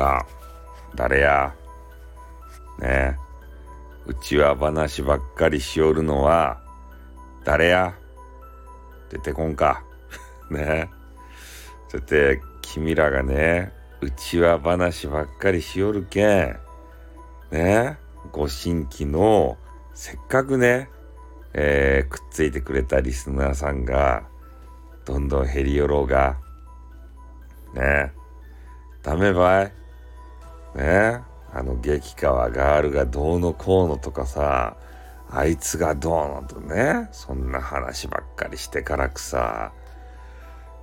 ら、誰や。ね。うちわ話ばっかりしおるのは、誰や。出てこんか。ね。だって君らがね、うちわ話ばっかりしおるけん、ね。ご新規の、せっかくね、えー、くっついてくれたリスナーさんが、どんどん減りよろうが、ね。えダメばい。ねあの激川ガールがどうのこうのとかさ、あいつがどうのとね、そんな話ばっかりしてからくさ、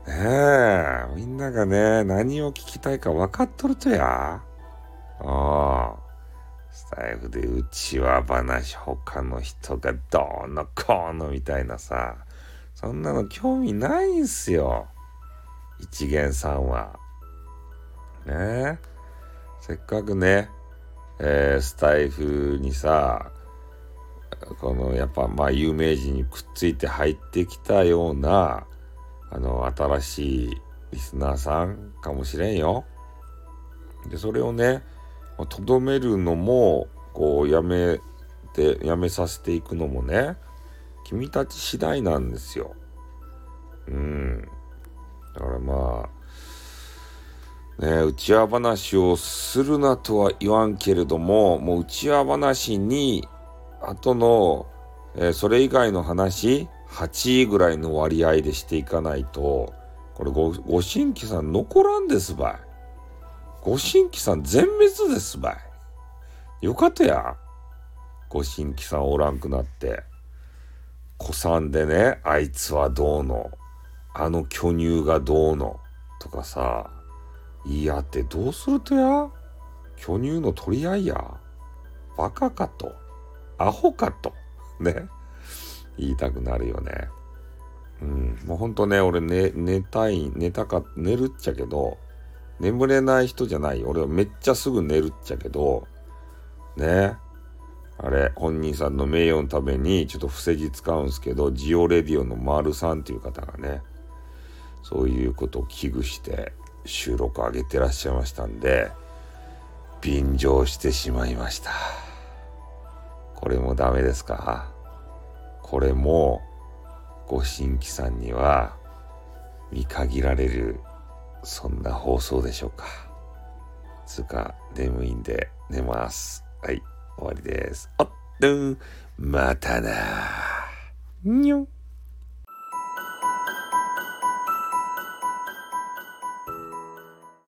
ねえ、みんながね、何を聞きたいか分かっとるとや。ああ。スタイフでうちわ話他の人がどうのこうのみたいなさ、そんなの興味ないんすよ。一元さんは。ねえ。せっかくね、えー、スタイフにさ、このやっぱまあ有名人にくっついて入ってきたような、あの、新しいリスナーさんかもしれんよ。で、それをね、とどめるのも、こう、やめて、やめさせていくのもね、君たち次第なんですよ。うん。だからまあ、ね、内輪話をするなとは言わんけれども、もう内輪話に、後の、えー、それ以外の話、8位ぐらいの割合でしていかないと、これご、ご新規さん残らんですばい。ご新規さん全滅ですばい。よかったや。ご新規さんおらんくなって。子さんでね、あいつはどうの、あの巨乳がどうの、とかさ、い合ってどうするとや？巨乳の取り合いや。バカかと。アホかと。ね。言いたくなるよね。うん。もうほんとね、俺寝、寝たい、寝たか、寝るっちゃけど、眠れない人じゃない。俺はめっちゃすぐ寝るっちゃけど、ね。あれ、本人さんの名誉のためにちょっと伏せ字使うんすけど、ジオレディオの丸さんっていう方がね、そういうことを危惧して収録上げてらっしゃいましたんで、便乗してしまいました。これもダメですか？これもご新規さんには見限られるそんな放送でしょうか。つうか眠いんで寝ます。はい終わりです。あっとんまたなにょん。